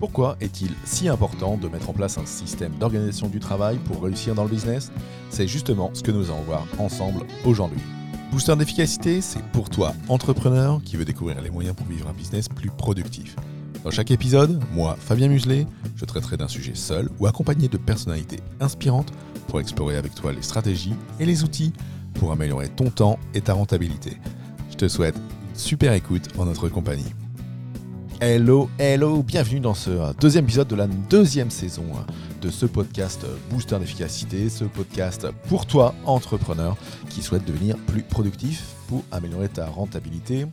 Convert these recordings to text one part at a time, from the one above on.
Pourquoi est-il si important de mettre en place un système d'organisation du travail pour réussir dans le business? C'est justement ce que nous allons voir ensemble aujourd'hui. Booster d'efficacité, c'est pour toi, entrepreneur, qui veut découvrir les moyens pour vivre un business plus productif. Dans chaque épisode, moi, Fabien Muselet, je traiterai d'un sujet seul ou accompagné de personnalités inspirantes pour explorer avec toi les stratégies et les outils pour améliorer ton temps et ta rentabilité. Je te souhaite une super écoute en notre compagnie. Hello, hello, bienvenue dans ce euh, deuxième épisode de la deuxième saison euh, de ce podcast euh, Booster d'efficacité, ce podcast pour toi, entrepreneur, qui souhaite devenir plus productif pour améliorer ta rentabilité.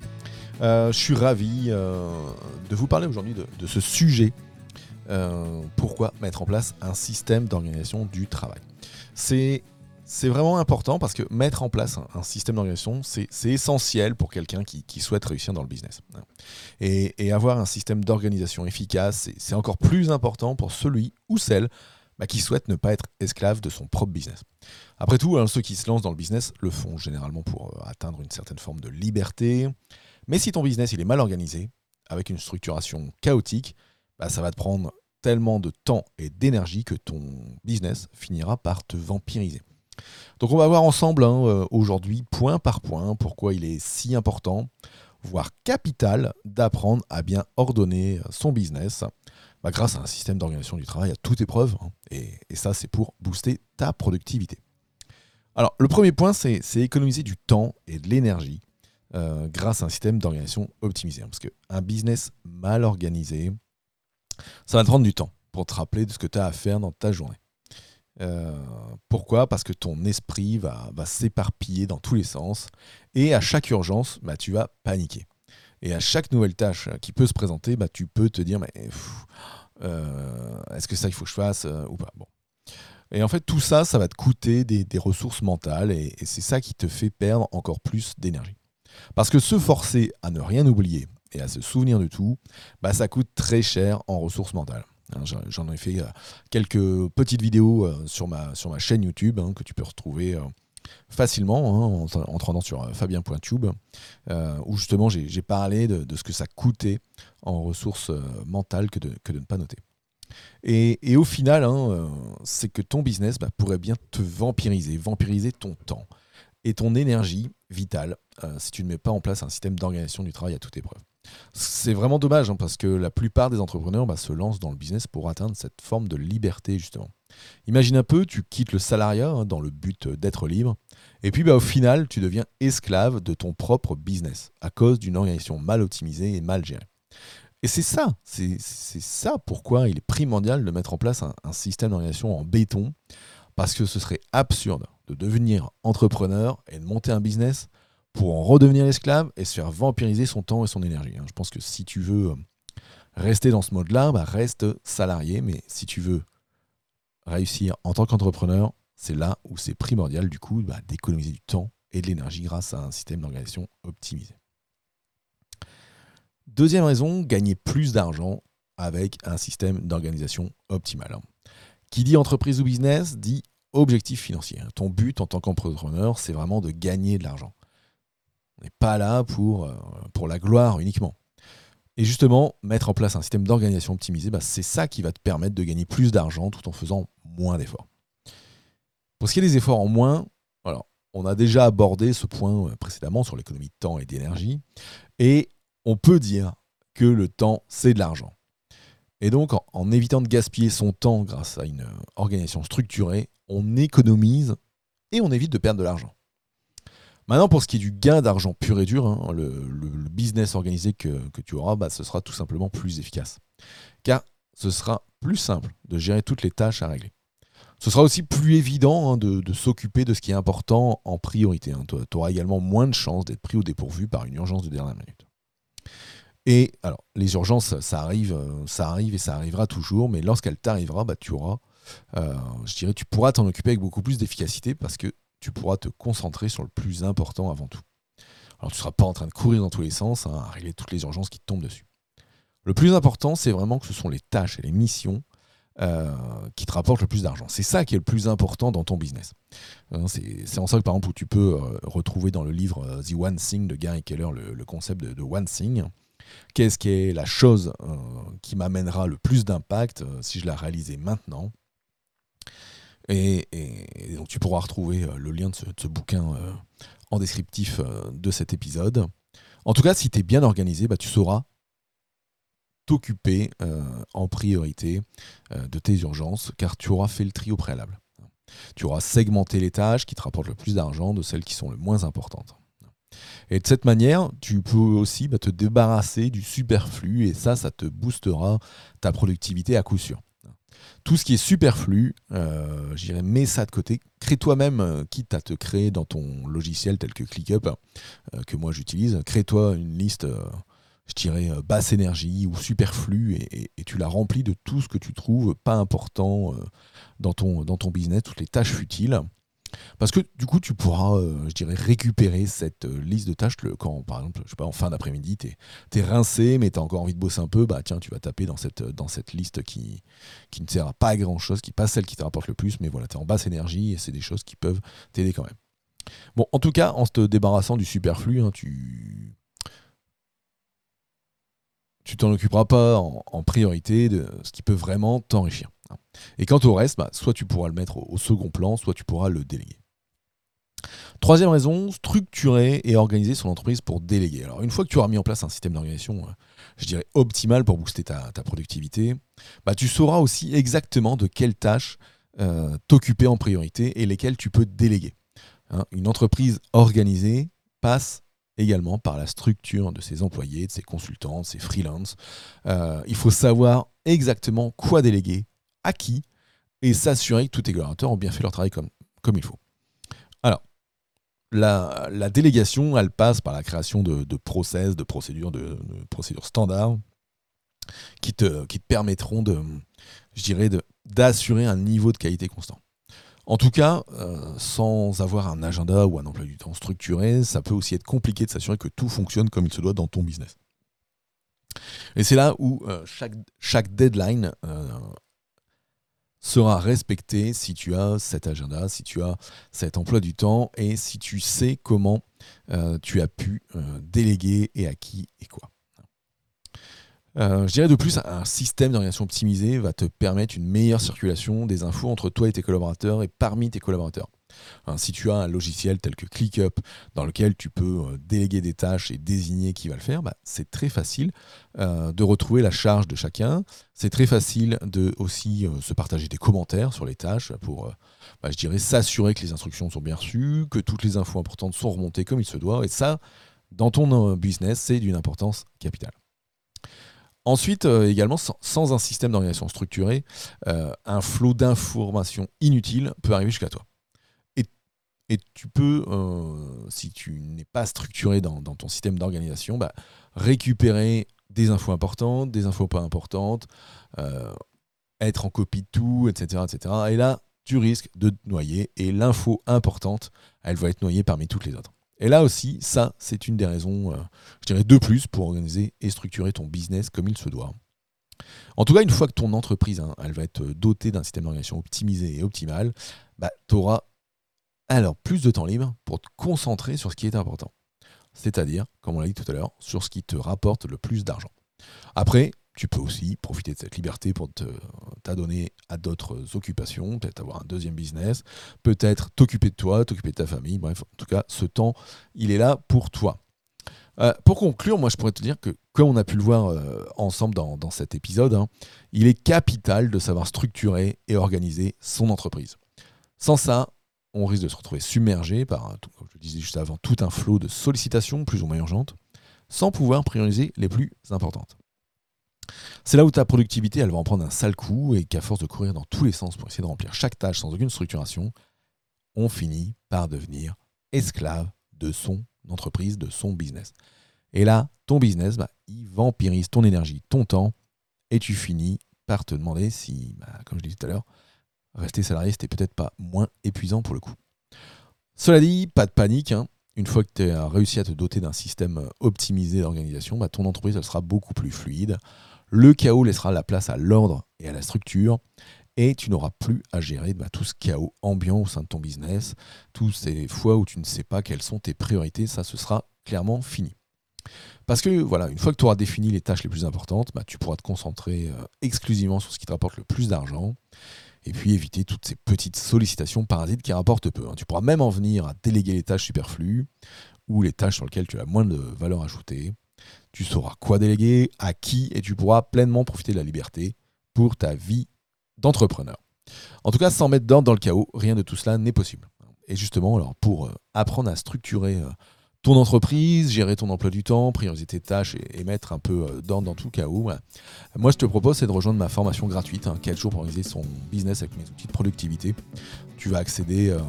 je suis ravi de vous parler aujourd'hui de, ce sujet. pourquoi mettre en place un système d'organisation du travail C'est c'est vraiment important parce que mettre en place un, système d'organisation, c'est essentiel pour quelqu'un qui, souhaite réussir dans le business. Et, avoir un système d'organisation efficace, c'est encore plus important pour celui ou celle bah, qui souhaite ne pas être esclave de son propre business. Après tout, hein, ceux qui se lancent dans le business le font généralement pour euh, atteindre une certaine forme de liberté. Mais si ton business il est mal organisé, avec une structuration chaotique, bah, ça va te prendre tellement de temps et d'énergie que ton business finira par te vampiriser. Donc on va voir ensemble hein, euh, aujourd'hui, point par point, pourquoi il est si important, voire capital, d'apprendre à bien ordonner son business bah, grâce à un système d'organisation du travail à toute épreuve. Hein. et, ça, c'est pour booster ta productivité. Alors le premier point, c'est économiser du temps et de l'énergie euh, grâce à un système d'organisation optimisé. Hein. parce qu'un business mal organisé, ça va te prendre du temps pour te rappeler de ce que tu as à faire dans ta journée. Euh, pourquoi? Parce que ton esprit va, s'éparpiller dans tous les sens et à chaque urgence, bah, tu vas paniquer. Et à chaque nouvelle tâche qui peut se présenter, bah, tu peux te dire mais euh, est-ce que ça il faut que je fasse euh, ou pas? Bon. Et en fait, tout ça, ça va te coûter des, ressources mentales et, c'est ça qui te fait perdre encore plus d'énergie. Parce que se forcer à ne rien oublier et à se souvenir de tout, bah, ça coûte très cher en ressources mentales. Hein, j'en ai fait euh, quelques petites vidéos euh, sur ma, sur ma chaîne YouTube hein, que tu peux retrouver euh, facilement hein, en, en, sur fabien.tube, où justement j'ai parlé de, ce que ça coûtait en ressources mentales que de, que de ne pas noter. Et, au final, c'est que ton business bah, pourrait bien te vampiriser, vampiriser ton temps et ton énergie vitale si tu ne mets pas en place un système d'organisation du travail à toute épreuve. C'est vraiment dommage hein, parce que la plupart des entrepreneurs bah, se lancent dans le business pour atteindre cette forme de liberté justement. Imagine un peu, tu quittes le salariat hein, dans le but d'être libre, et puis bah, au final, tu deviens esclave de ton propre business à cause d'une organisation mal optimisée et mal gérée. Et c'est ça, c'est ça pourquoi il est primordial de mettre en place un, un système d'organisation en béton, parce que ce serait absurde de devenir entrepreneur et de monter un business pour en redevenir esclave et se faire vampiriser son temps et son énergie. Hein. Je pense que si tu veux euh, rester dans ce mode-là, bah reste salarié, mais si tu veux réussir en tant qu'entrepreneur, c'est là où c'est primordial du coup bah, d'économiser du temps et de l'énergie grâce à un système d'organisation optimisé. Deuxième raison, gagner plus d'argent avec un système d'organisation optimal. Qui dit entreprise ou business dit objectif financier. Ton but en tant qu'entrepreneur, c'est vraiment de gagner de l'argent. On n'est pas là pour, euh, pour la gloire uniquement. Et justement, mettre en place un système d'organisation optimisé, bah, c'est ça qui va te permettre de gagner plus d'argent tout en faisant moins d'efforts. Pour ce qui est des efforts en moins, alors, on a déjà abordé ce point euh, précédemment sur l'économie de temps et d'énergie. Et on peut dire que le temps, c'est de l'argent. Et donc, en, évitant de gaspiller son temps grâce à une euh, organisation structurée, on économise et on évite de perdre de l'argent. Maintenant, pour ce qui est du gain d'argent pur et dur, hein, le, business organisé que, tu auras, bah, ce sera tout simplement plus efficace. Car ce sera plus simple de gérer toutes les tâches à régler. Ce sera aussi plus évident hein, de, s'occuper de ce qui est important en priorité. Hein. Tu auras également moins de chances d'être pris au dépourvu par une urgence de dernière minute. Et alors, les urgences, ça arrive, euh, ça arrive et ça arrivera toujours, mais lorsqu'elle t'arrivera, bah, tu auras, euh, je dirais, tu pourras t'en occuper avec beaucoup plus d'efficacité parce que tu pourras te concentrer sur le plus important avant tout. Alors, tu ne seras pas en train de courir dans tous les sens, hein, à régler toutes les urgences qui te tombent dessus. Le plus important, c'est vraiment que ce sont les tâches et les missions euh, qui te rapportent le plus d'argent. C'est ça qui est le plus important dans ton business. Hein, c'est en ça que, par exemple, où tu peux retrouver dans le livre The One Thing de Gary Keller le, concept de, de One Thing. Qu'est-ce qui est la chose euh, qui m'amènera le plus d'impact euh, si je la réalisais maintenant? Et, donc tu pourras retrouver euh, le lien de ce, bouquin en descriptif de cet épisode. En tout cas, si tu es bien organisé, bah, tu sauras t'occuper en priorité de tes urgences, car tu auras fait le tri au préalable. Tu auras segmenté les tâches qui te rapportent le plus d'argent de celles qui sont les moins importantes. Et de cette manière, tu peux aussi bah, te débarrasser du superflu et ça, ça te boostera ta productivité à coup sûr. Tout ce qui est superflu, euh, j'irais mets ça de côté. Crée toi-même, euh, quitte à te créer dans ton logiciel tel que ClickUp, euh, que moi j'utilise, crée-toi une liste, je dirais, basse énergie ou superflu et, tu la remplis de tout ce que tu trouves pas important dans ton business, toutes les tâches futiles. Parce que du coup, tu pourras, euh, je dirais, récupérer cette euh, liste de tâches quand, par exemple, je sais pas, en fin d'après-midi, tu es, rincé, mais tu as encore envie de bosser un peu, bah tiens, tu vas taper dans cette, cette liste qui, qui ne sert à pas à grand-chose, qui n'est pas celle qui te rapporte le plus, mais voilà, tu es en basse énergie et c'est des choses qui peuvent t'aider quand même. Bon, en tout cas, en te débarrassant du superflu, hein, tu tu t'en occuperas pas en, priorité de ce qui peut vraiment t'enrichir. Et quant au reste, bah, soit tu pourras le mettre au, second plan, soit tu pourras le déléguer. Troisième raison, structurer et organiser son entreprise pour déléguer. Alors une fois que tu auras mis en place un système d'organisation, euh, je dirais optimal pour booster ta, productivité, bah, tu sauras aussi exactement de quelles tâches euh, t'occuper en priorité et lesquelles tu peux déléguer. Hein, une entreprise organisée passe également par la structure de ses employés, de ses consultants, de ses freelances. Euh, il faut savoir exactement quoi déléguer, à qui, et s'assurer que tous tes collaborateurs ont bien fait leur travail comme, comme il faut. Alors, la, délégation, elle passe par la création de, process, de procédures, de, procédures standards qui te, qui te permettront de, je dirais, d'assurer un niveau de qualité constant. En tout cas, euh, sans avoir un agenda ou un emploi du temps structuré, ça peut aussi être compliqué de s'assurer que tout fonctionne comme il se doit dans ton business. Et c'est là où euh, chaque, chaque, deadline euh, sera respecté si tu as cet agenda, si tu as cet emploi du temps et si tu sais comment euh, tu as pu euh, déléguer et à qui et quoi. Euh, je dirais de plus, un système d'organisation optimisé va te permettre une meilleure circulation des infos entre toi et tes collaborateurs et parmi tes collaborateurs. Hein, si tu as un logiciel tel que ClickUp dans lequel tu peux euh, déléguer des tâches et désigner qui va le faire, bah, c'est très facile euh, de retrouver la charge de chacun. C'est très facile de aussi euh, se partager des commentaires sur les tâches pour, bah, je dirais, s'assurer que les instructions sont bien reçues, que toutes les infos importantes sont remontées comme il se doit. Et ça, dans ton business, c'est d'une importance capitale. Ensuite, également, sans, un système d'organisation structuré, un flot d'informations inutiles peut arriver jusqu'à toi. Et tu peux, euh, si tu n'es pas structuré dans, ton système d'organisation, bah, récupérer des infos importantes, des infos pas importantes, euh, être en copie de tout, etc., etc. Et là, tu risques de te noyer et l'info importante, elle va être noyée parmi toutes les autres. Et là aussi, ça, c'est une des raisons, euh, je dirais, de plus pour organiser et structurer ton business comme il se doit. En tout cas, une fois que ton entreprise, hein, elle va être dotée d'un système d'organisation optimisé et optimal, bah, tu auras alors plus de temps libre pour te concentrer sur ce qui est important. C'est-à-dire, comme on l'a dit tout à l'heure, sur ce qui te rapporte le plus d'argent. Après, tu peux aussi profiter de cette liberté pour t'adonner à d'autres occupations, peut-être avoir un deuxième business, peut-être t'occuper de toi, t'occuper de ta famille. Bref, en tout cas, ce temps, il est là pour toi. Euh, pour conclure, moi je pourrais te dire que, comme on a pu le voir euh, ensemble dans, cet épisode, hein, il est capital de savoir structurer et organiser son entreprise. Sans ça, on risque de se retrouver submergé par, comme je disais juste avant, tout un flot de sollicitations plus ou moins urgentes, sans pouvoir prioriser les plus importantes. C'est là où ta productivité, elle va en prendre un sale coup et qu'à force de courir dans tous les sens pour essayer de remplir chaque tâche sans aucune structuration, on finit par devenir esclave de son entreprise, de son business. Et là, ton business, bah, il vampirise ton énergie, ton temps, et tu finis par te demander si, bah, comme je disais tout à l'heure, rester salarié, c'était peut-être pas moins épuisant pour le coup. Cela dit, pas de panique. Hein. Une fois que tu as réussi à te doter d'un système optimisé d'organisation, bah, ton entreprise sera beaucoup plus fluide. Le chaos laissera la place à l'ordre et à la structure. Et tu n'auras plus à gérer bah, tout ce chaos ambiant au sein de ton business, toutes ces fois où tu ne sais pas quelles sont tes priorités, ça ce sera clairement fini. Parce que voilà, une fois que tu auras défini les tâches les plus importantes, bah, tu pourras te concentrer euh, exclusivement sur ce qui te rapporte le plus d'argent et puis éviter toutes ces petites sollicitations parasites qui rapportent peu. Hein. Tu pourras même en venir à déléguer les tâches superflues ou les tâches sur lesquelles tu as moins de valeur ajoutée. Tu sauras quoi déléguer, à qui, et tu pourras pleinement profiter de la liberté pour ta vie d'entrepreneur. En tout cas, sans mettre d'ordre dans le chaos, rien de tout cela n'est possible. Et justement, alors pour euh, apprendre à structurer euh, ton entreprise, gérer ton emploi du temps, prioriser tes tâches et, mettre un peu euh, d'ordre dans tout le chaos. Moi, je te propose, c'est de rejoindre ma formation gratuite, 4 hein, jours pour organiser son business avec mes outils de productivité. Tu vas accéder euh,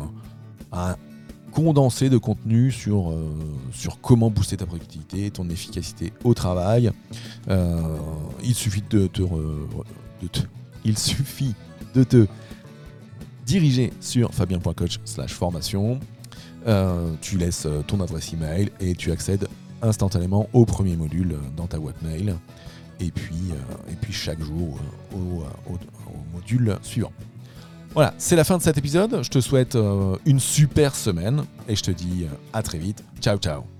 à un condensé de contenu sur, euh, sur comment booster ta productivité, ton efficacité au travail. il suffit de te, il suffit de te diriger sur fabien.coach/formation. Euh, tu laisses euh, ton adresse email et tu accèdes instantanément au premier module euh, dans ta boîte mail. Et puis, et puis chaque jour au, module suivant. Voilà, c'est la fin de cet épisode. Je te souhaite une super semaine et je te dis à très vite. Ciao ciao